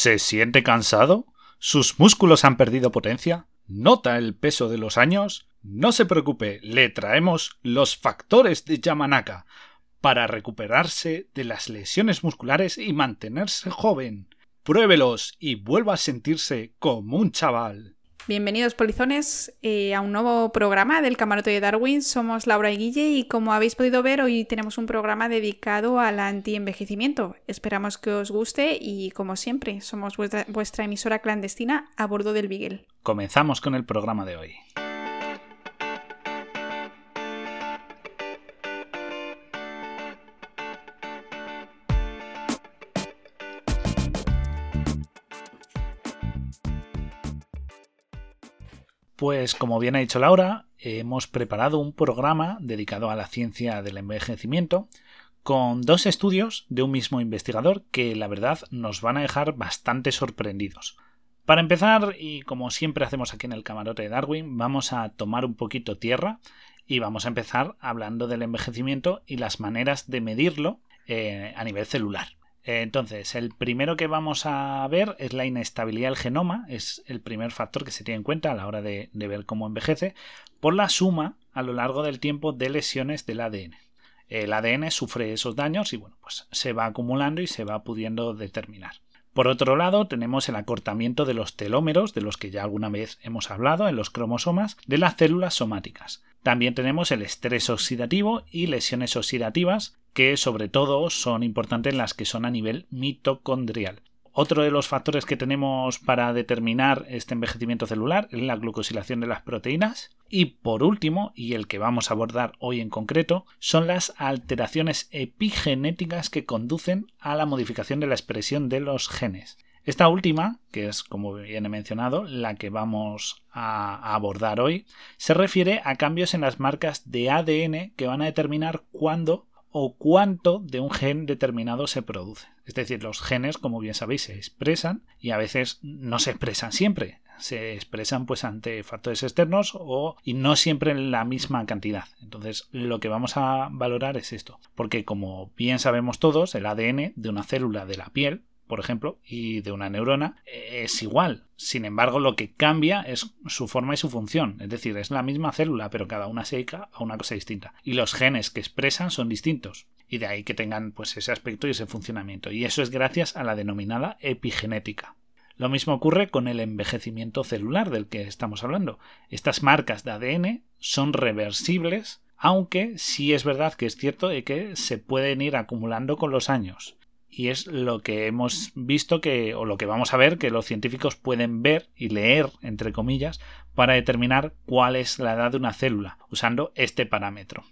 ¿Se siente cansado? ¿Sus músculos han perdido potencia? ¿Nota el peso de los años? No se preocupe, le traemos los factores de Yamanaka para recuperarse de las lesiones musculares y mantenerse joven. Pruébelos y vuelva a sentirse como un chaval. Bienvenidos polizones eh, a un nuevo programa del Camarote de Darwin. Somos Laura y Guille y como habéis podido ver hoy tenemos un programa dedicado al anti-envejecimiento. Esperamos que os guste y como siempre somos vuestra, vuestra emisora clandestina a bordo del Beagle. Comenzamos con el programa de hoy. Pues como bien ha dicho Laura, hemos preparado un programa dedicado a la ciencia del envejecimiento con dos estudios de un mismo investigador que la verdad nos van a dejar bastante sorprendidos. Para empezar, y como siempre hacemos aquí en el camarote de Darwin, vamos a tomar un poquito tierra y vamos a empezar hablando del envejecimiento y las maneras de medirlo eh, a nivel celular. Entonces, el primero que vamos a ver es la inestabilidad del genoma, es el primer factor que se tiene en cuenta a la hora de, ver cómo envejece, por la suma a lo largo del tiempo de lesiones del ADN. El ADN sufre esos daños y bueno, pues se va acumulando y se va pudiendo determinar. Por otro lado, tenemos el acortamiento de los telómeros, de los que ya alguna vez hemos hablado en los cromosomas, de las células somáticas. También tenemos el estrés oxidativo y lesiones oxidativas, que sobre todo son importantes las que son a nivel mitocondrial. Otro de los factores que tenemos para determinar este envejecimiento celular es la glucosilación de las proteínas. Y por último, y el que vamos a abordar hoy en concreto, son las alteraciones epigenéticas que conducen a la modificación de la expresión de los genes. Esta última, que es como bien he mencionado, la que vamos a abordar hoy, se refiere a cambios en las marcas de ADN que van a determinar cuándo o cuánto de un gen determinado se produce. Es decir, los genes, como bien sabéis, se expresan y a veces no se expresan siempre. Se expresan pues ante factores externos o y no siempre en la misma cantidad. Entonces, lo que vamos a valorar es esto, porque como bien sabemos todos, el ADN de una célula de la piel por ejemplo, y de una neurona es igual. Sin embargo, lo que cambia es su forma y su función. Es decir, es la misma célula, pero cada una se dedica a una cosa distinta. Y los genes que expresan son distintos. Y de ahí que tengan pues ese aspecto y ese funcionamiento. Y eso es gracias a la denominada epigenética. Lo mismo ocurre con el envejecimiento celular del que estamos hablando. Estas marcas de ADN son reversibles, aunque sí es verdad que es cierto que se pueden ir acumulando con los años y es lo que hemos visto que, o lo que vamos a ver, que los científicos pueden ver y leer, entre comillas, para determinar cuál es la edad de una célula, usando este parámetro.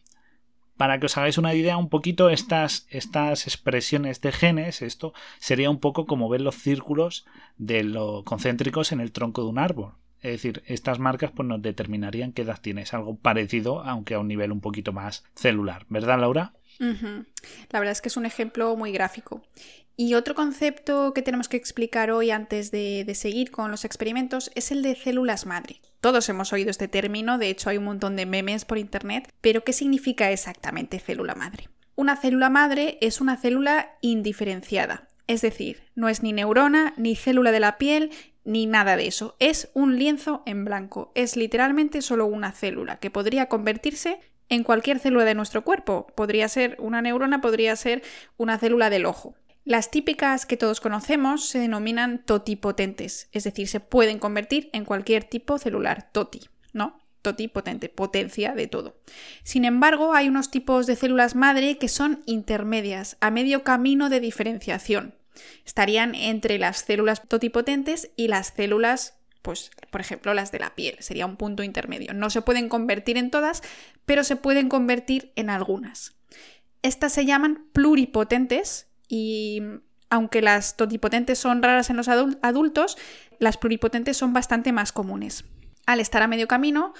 Para que os hagáis una idea un poquito, estas, estas expresiones de genes, esto sería un poco como ver los círculos de lo concéntricos en el tronco de un árbol. Es decir, estas marcas pues, nos determinarían qué edad tienes, algo parecido, aunque a un nivel un poquito más celular. ¿Verdad, Laura? La verdad es que es un ejemplo muy gráfico. Y otro concepto que tenemos que explicar hoy antes de, de, seguir con los experimentos es el de células madre. Todos hemos oído este término, de hecho hay un montón de memes por internet, pero ¿qué significa exactamente célula madre? Una célula madre es una célula indiferenciada, es decir, no es ni neurona, ni célula de la piel, ni nada de eso. Es un lienzo en blanco. Es literalmente solo una célula que podría convertirse en cualquier célula de nuestro cuerpo. Podría ser una neurona, podría ser una célula del ojo. Las típicas que todos conocemos se denominan totipotentes, es decir, se pueden convertir en cualquier tipo celular, toti, ¿no? Totipotente, potencia de todo. Sin embargo, hay unos tipos de células madre que son intermedias, a medio camino de diferenciación. Estarían entre las células totipotentes y las células pues por ejemplo las de la piel, sería un punto intermedio. No se pueden convertir en todas, pero se pueden convertir en algunas. Estas se llaman pluripotentes y aunque las totipotentes son raras en los adultos, las pluripotentes son bastante más comunes. Al estar a medio camino,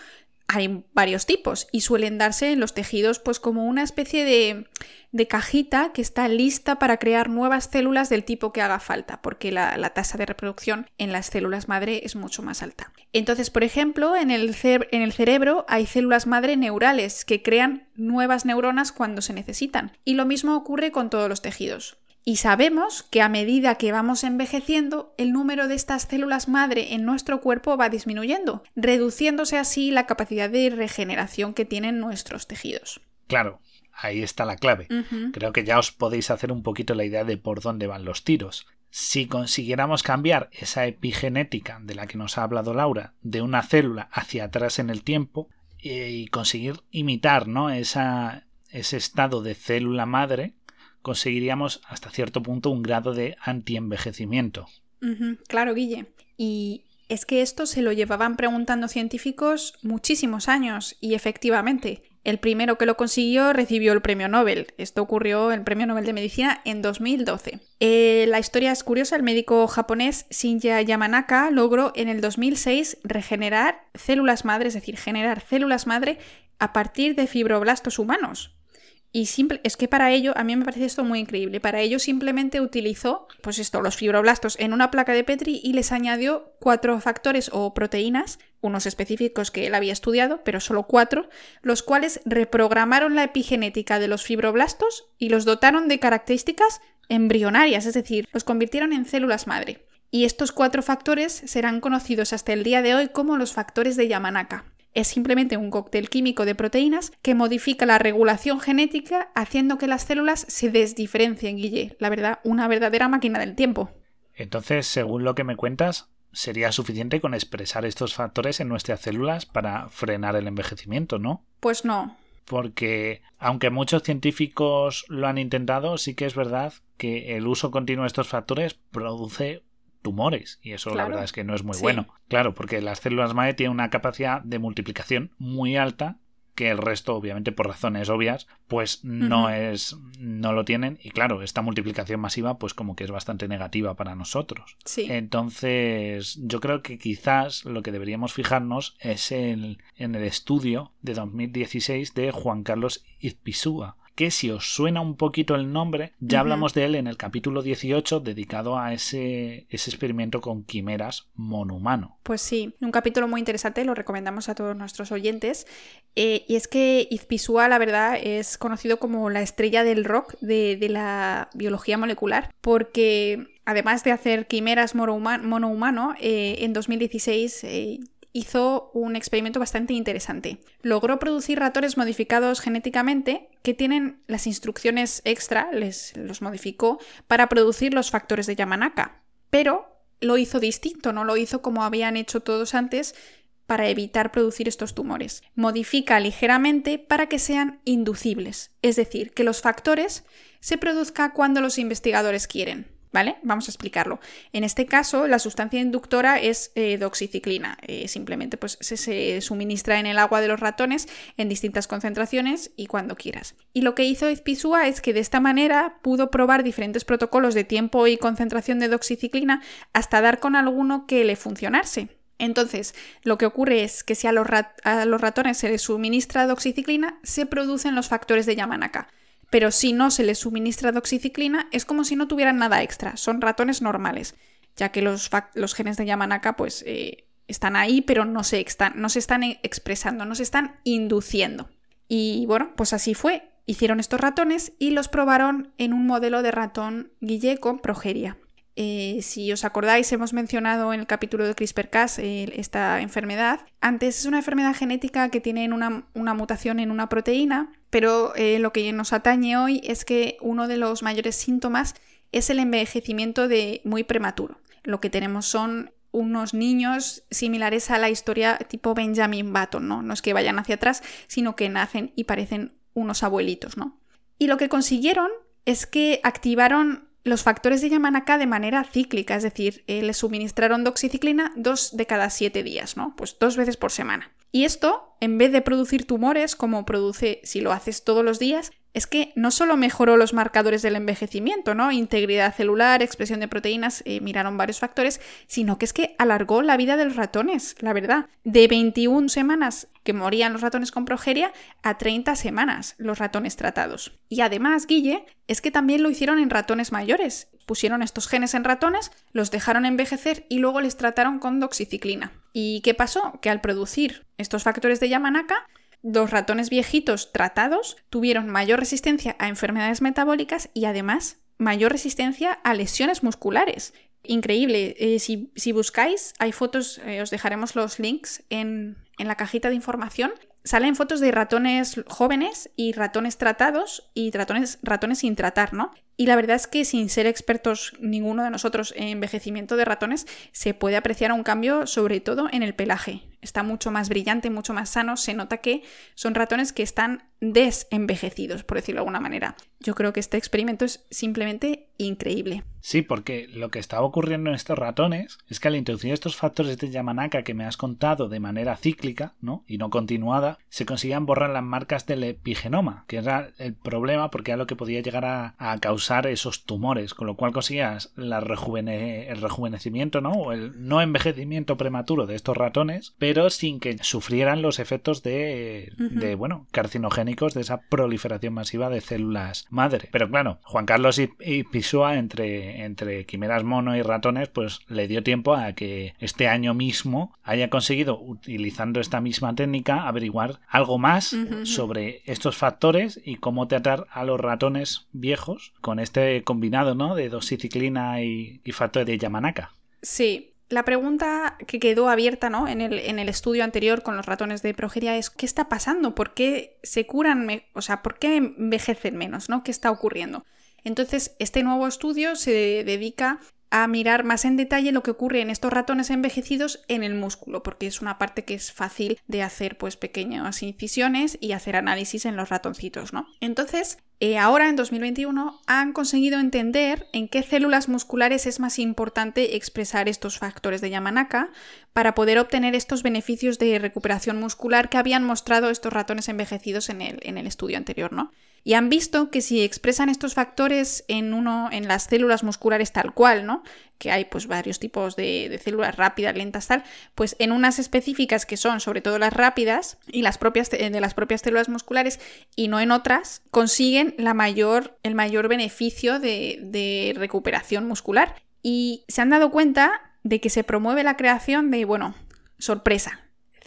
hay varios tipos y suelen darse en los tejidos pues como una especie de, de, cajita que está lista para crear nuevas células del tipo que haga falta, porque la, tasa de reproducción en las células madre es mucho más alta. Entonces, por ejemplo, en el, en el cerebro hay células madre neurales que crean nuevas neuronas cuando se necesitan. Y lo mismo ocurre con todos los tejidos. Y sabemos que a medida que vamos envejeciendo, el número de estas células madre en nuestro cuerpo va disminuyendo, reduciéndose así la capacidad de regeneración que tienen nuestros tejidos. Claro, ahí está la clave. Creo que ya os podéis hacer un poquito la idea de por dónde van los tiros. Si consiguiéramos cambiar esa epigenética de la que nos ha hablado Laura de una célula hacia atrás en el tiempo eh, y conseguir imitar ¿no? esa, ese estado de célula madre, conseguiríamos hasta cierto punto un grado de antienvejecimiento. claro, Guille. Y es que esto se lo llevaban preguntando científicos muchísimos años y efectivamente, el primero que lo consiguió recibió el premio Nobel. Esto ocurrió el premio Nobel de Medicina en 2012. Eh, la historia es curiosa. El médico japonés Shinya Yamanaka logró en el 2006 regenerar células madre, es decir, generar células madre a partir de fibroblastos humanos. Y es que para ello, a mí me parece esto muy increíble. Para ello simplemente utilizó, pues esto, los fibroblastos en una placa de Petri y les añadió cuatro factores o proteínas, unos específicos que él había estudiado, pero solo cuatro, los cuales reprogramaron la epigenética de los fibroblastos y los dotaron de características embrionarias, es decir, los convirtieron en células madre. Y estos cuatro factores serán conocidos hasta el día de hoy como los factores de Yamanaka es simplemente un cóctel químico de proteínas que modifica la regulación genética haciendo que las células se desdiferencien, Guille. La verdad, una verdadera máquina del tiempo. Entonces, según lo que me cuentas, sería suficiente con expresar estos factores en nuestras células para frenar el envejecimiento, ¿no? Pues no. Porque, aunque muchos científicos lo han intentado, sí que es verdad que el uso continuo de estos factores produce tumores y eso la verdad es que no es muy bueno. Claro, porque las células madre tienen una capacidad de multiplicación muy alta que el resto, obviamente por razones obvias, pues no es no lo tienen y claro, esta multiplicación masiva pues como que es bastante negativa para nosotros. Sí. Entonces, yo creo que quizás lo que deberíamos fijarnos es en, en el estudio de 2016 de Juan Carlos Izpisúa que si os suena un poquito el nombre, ya hablamos de él en el capítulo 18 dedicado a ese, ese experimento con quimeras monohumano. Pues sí, un capítulo muy interesante, lo recomendamos a todos nuestros oyentes. Eh, y es que Izpisua, la verdad, es conocido como la estrella del rock de, la biología molecular, porque además de hacer quimeras monohumano, eh, en 2016 hizo un experimento bastante interesante. Logró producir ratones modificados genéticamente que tienen las instrucciones extra, les los modificó para producir los factores de Yamanaka, pero lo hizo distinto, no lo hizo como habían hecho todos antes para evitar producir estos tumores. Modifica ligeramente para que sean inducibles, es decir, que los factores se produzcan cuando los investigadores quieren. Vamos a explicarlo. En este caso, la sustancia inductora es eh, doxiciclina. Eh, simplemente pues, se, suministra en el agua de los ratones en distintas concentraciones y cuando quieras. Y lo que hizo Izpisua es que de esta manera pudo probar diferentes protocolos de tiempo y concentración de doxiciclina hasta dar con alguno que le funcionase. Entonces, lo que ocurre es que si a los, a los ratones se les suministra doxiciclina, se producen los factores de Yamanaka pero si no se les suministra doxiciclina es como si no tuvieran nada extra, son ratones normales, ya que los, genes de Yamanaka pues eh, están ahí pero no se, no se están expresando, no se están induciendo. Y bueno, pues así fue, hicieron estos ratones y los probaron en un modelo de ratón guille con progeria. Eh, si os acordáis, hemos mencionado en el capítulo de CRISPR-Cas esta enfermedad. Antes es una enfermedad genética que tiene una, mutación en una proteína, pero eh, lo que nos atañe hoy es que uno de los mayores síntomas es el envejecimiento de muy prematuro. Lo que tenemos son unos niños similares a la historia tipo Benjamin Button, ¿no? No es que vayan hacia atrás, sino que nacen y parecen unos abuelitos, ¿no? Y lo que consiguieron es que activaron los factores de Yamanaka de manera cíclica, es decir, eh, le suministraron doxiciclina dos de cada siete días, ¿no? Pues dos veces por semana. Y esto, en vez de producir tumores, como produce si lo haces todos los días, es que no solo mejoró los marcadores del envejecimiento, ¿no? Integridad celular, expresión de proteínas, eh, miraron varios factores, sino que es que alargó la vida de los ratones, la verdad. De 21 semanas que morían los ratones con progeria a 30 semanas los ratones tratados. Y además, Guille, es que también lo hicieron en ratones mayores. Pusieron estos genes en ratones, los dejaron envejecer y luego les trataron con doxiciclina. ¿Y qué pasó? Que al producir estos factores de Yamanaka, los ratones viejitos tratados tuvieron mayor resistencia a enfermedades metabólicas y además mayor resistencia a lesiones musculares. Increíble. Eh, si, buscáis, hay fotos, eh, os dejaremos los links en, en la cajita de información salen fotos de ratones jóvenes y ratones tratados y ratones, ratones sin tratar, ¿no? Y la verdad es que sin ser expertos ninguno de nosotros en envejecimiento de ratones, se puede apreciar un cambio sobre todo en el pelaje. Está mucho más brillante, mucho más sano. Se nota que son ratones que están desenvejecidos, por decirlo de alguna manera. Yo creo que este experimento es simplemente increíble. Sí, porque lo que estaba ocurriendo en estos ratones es que al introducir estos factores de Yamanaka que me has contado de manera cíclica ¿no? y no continuada, se conseguían borrar las marcas del epigenoma, que era el problema porque era lo que podía llegar a, a causar esos tumores, con lo cual conseguías la el rejuvenecimiento, ¿no? O el no envejecimiento prematuro de estos ratones, pero sin que sufrieran los efectos de, de bueno, carcinogénicos de esa proliferación masiva de células madre. Pero claro, Juan Carlos y, y Entre, entre quimeras mono y ratones, pues le dio tiempo a que este año mismo haya conseguido, utilizando esta misma técnica, averiguar algo más sobre estos factores y cómo tratar a los ratones viejos con este combinado, ¿no? De doxiciclina y, y factor de Yamanaka. Sí, la pregunta que quedó abierta ¿no? en, el, en, el, estudio anterior con los ratones de progeria es ¿qué está pasando? ¿Por qué se curan? O sea, ¿por qué envejecen menos? ¿no? ¿Qué está ocurriendo? Entonces, este nuevo estudio se dedica a mirar más en detalle lo que ocurre en estos ratones envejecidos en el músculo, porque es una parte que es fácil de hacer pues pequeñas incisiones y hacer análisis en los ratoncitos, ¿no? Entonces, eh, ahora en 2021 han conseguido entender en qué células musculares es más importante expresar estos factores de Yamanaka para poder obtener estos beneficios de recuperación muscular que habían mostrado estos ratones envejecidos en el, en el estudio anterior, ¿no? Y han visto que si expresan estos factores en, uno, en las células musculares tal cual, ¿no? Que hay pues varios tipos de, células rápidas, lentas, tal, pues en unas específicas que son sobre todo las rápidas y las propias de las propias células musculares y no en otras, consiguen la mayor, el mayor beneficio de, recuperación muscular. Y se han dado cuenta de que se promueve la creación de, bueno, sorpresa,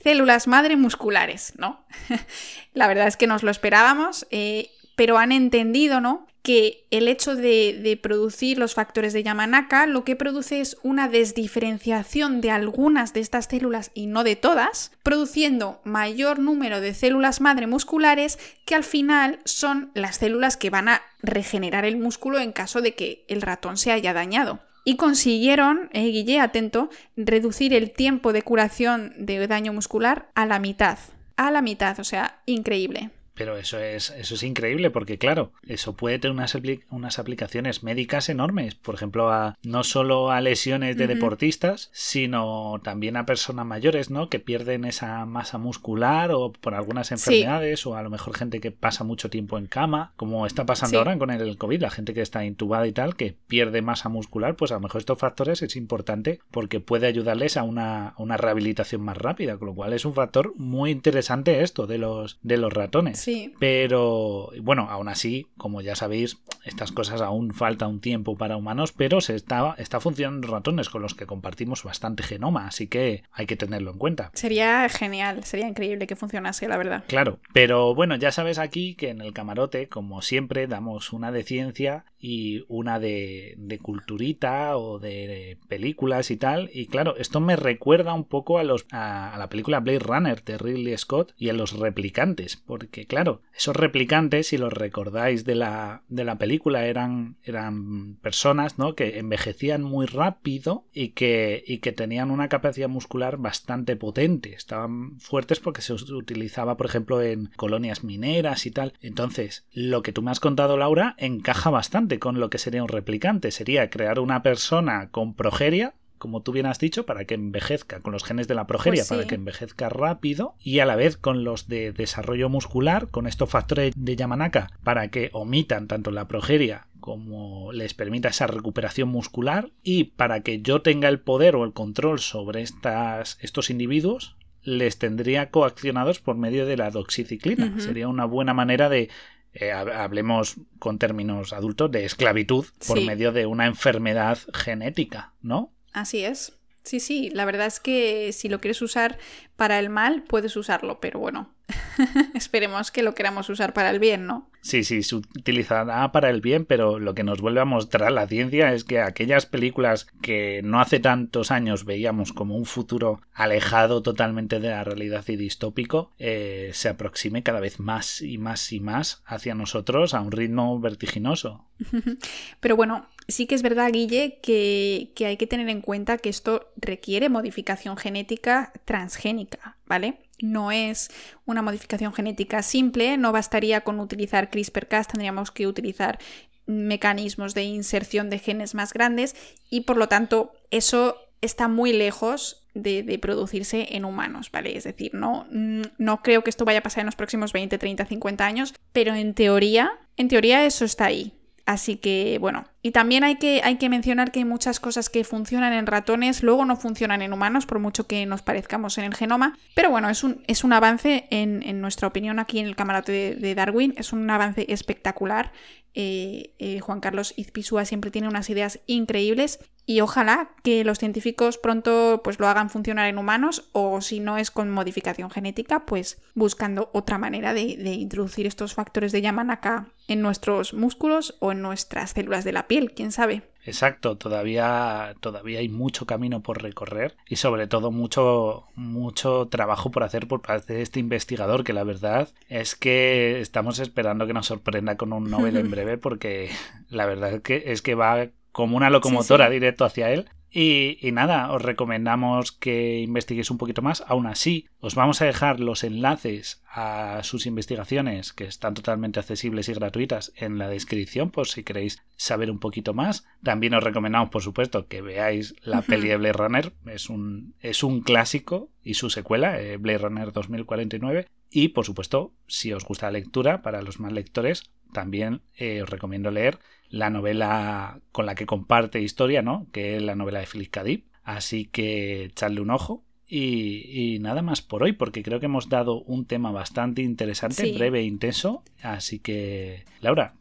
células madre musculares, ¿no? la verdad es que nos lo esperábamos. Eh, pero han entendido, ¿no? Que el hecho de, producir los factores de Yamanaka lo que produce es una desdiferenciación de algunas de estas células y no de todas, produciendo mayor número de células madre musculares que al final son las células que van a regenerar el músculo en caso de que el ratón se haya dañado. Y consiguieron, eh, Guille, atento, reducir el tiempo de curación de daño muscular a la mitad. A la mitad, o sea, increíble. Pero eso es, eso es increíble porque, claro, eso puede tener unas, unas aplicaciones médicas enormes. Por ejemplo, a, no solo a lesiones de deportistas, sino también a personas mayores, ¿no? Que pierden esa masa muscular o por algunas enfermedades o a lo mejor gente que pasa mucho tiempo en cama, como está pasando ahora con el COVID, la gente que está intubada y tal, que pierde masa muscular, pues a lo mejor estos factores es importante porque puede ayudarles a una, una rehabilitación más rápida, con lo cual es un factor muy interesante esto de los, de los ratones. Pero bueno, aún así, como ya sabéis, estas cosas aún falta un tiempo para humanos, pero se está, está funcionando ratones con los que compartimos bastante genoma, así que hay que tenerlo en cuenta. Sería genial, sería increíble que funcionase, la verdad. Claro, pero bueno, ya sabes aquí que en el camarote, como siempre, damos una de ciencia y una de, de culturita o de películas y tal. Y claro, esto me recuerda un poco a, los, a, la película Blade Runner de Ridley Scott y a los replicantes, porque claro, esos replicantes, si los recordáis de la, de la película, eran, eran personas ¿no? que envejecían muy rápido y que, y que tenían una capacidad muscular bastante potente. Estaban fuertes porque se utilizaba, por ejemplo, en colonias mineras y tal. Entonces, lo que tú me has contado, Laura, encaja bastante con lo que sería un replicante. Sería crear una persona con progeria, como tú bien has dicho, para que envejezca con los genes de la progeria, pues para que envejezca rápido y a la vez con los de desarrollo muscular, con estos factores de Yamanaka, para que omitan tanto la progeria como les permita esa recuperación muscular y para que yo tenga el poder o el control sobre estas, estos individuos, les tendría coaccionados por medio de la doxiciclina. Sería una buena manera de eh, hablemos con términos adultos, de esclavitud por medio de una enfermedad genética, ¿no? Así es. Sí, sí, la verdad es que si lo quieres usar para el mal, puedes usarlo, pero bueno, Esperemos que lo queramos usar para el bien, ¿no? Sí, sí, se utilizará para el bien, pero lo que nos vuelve a mostrar la ciencia es que aquellas películas que no hace tantos años veíamos como un futuro alejado totalmente de la realidad y distópico, eh, se aproxime cada vez más y más y más hacia nosotros a un ritmo vertiginoso. Pero bueno, sí que es verdad, Guille, que, que hay que tener en cuenta que esto requiere modificación genética transgénica, ¿vale? No es una modificación genética simple, no bastaría con utilizar CRISPR-Cas, tendríamos que utilizar mecanismos de inserción de genes más grandes y por lo tanto eso está muy lejos de, producirse en humanos, ¿vale? Es decir, no, no creo que esto vaya a pasar en los próximos 20, 30, 50 años, pero en teoría, en teoría eso está ahí. Así que, bueno, y también hay que, hay que mencionar que hay muchas cosas que funcionan en ratones, luego no funcionan en humanos, por mucho que nos parezcamos en el genoma. Pero bueno, es un, es un avance, en, nuestra opinión, aquí en el camarote de, Darwin, es un avance espectacular. Eh, eh, Juan Carlos Izpisúa siempre tiene unas ideas increíbles y ojalá que los científicos pronto pues lo hagan funcionar en humanos o si no es con modificación genética pues buscando otra manera de, introducir estos factores de Yamanaka en nuestros músculos o en nuestras células de la piel, quién sabe. Exacto, todavía, todavía hay mucho camino por recorrer y sobre todo mucho, mucho trabajo por hacer por parte de este investigador que la verdad es que estamos esperando que nos sorprenda con un Nobel en breve porque la verdad es que, es que va como una locomotora directo hacia él. Y, nada, os recomendamos que investiguéis un poquito más. Aún así, os vamos a dejar los enlaces a sus investigaciones, que están totalmente accesibles y gratuitas, en la descripción, por si queréis saber un poquito más. También os recomendamos, por supuesto, que veáis la peli de Blade Runner. Es un, es un clásico y su secuela, eh, Blade Runner 2049. Y, por supuesto, si os gusta la lectura, para los más lectores, también eh, os recomiendo leer la novela con la que comparte historia, ¿no? Que es la novela de Philip K. Así que echadle un ojo. Y, nada más por hoy, porque creo que hemos dado un tema bastante interesante, breve e intenso. Así que, Laura,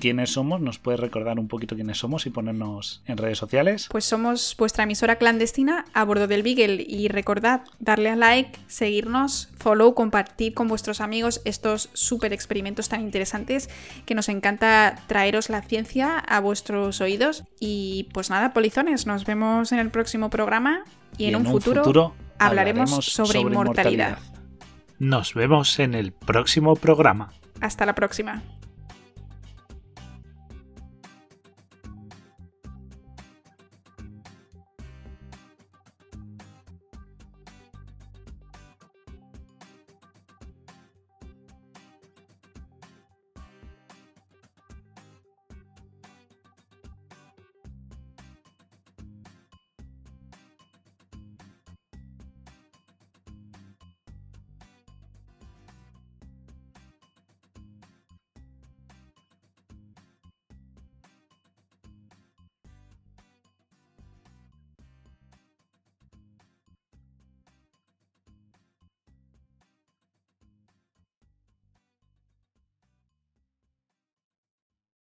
quiénes somos, nos puedes recordar un poquito quiénes somos y ponernos en redes sociales. Pues somos vuestra emisora clandestina a bordo del Beagle y recordad darle a like, seguirnos, follow, compartir con vuestros amigos estos super experimentos tan interesantes que nos encanta traeros la ciencia a vuestros oídos. Y pues nada, polizones, nos vemos en el próximo programa y, en, un, futuro, hablaremos, sobre, inmortalidad. Nos vemos en el próximo programa. Hasta la próxima.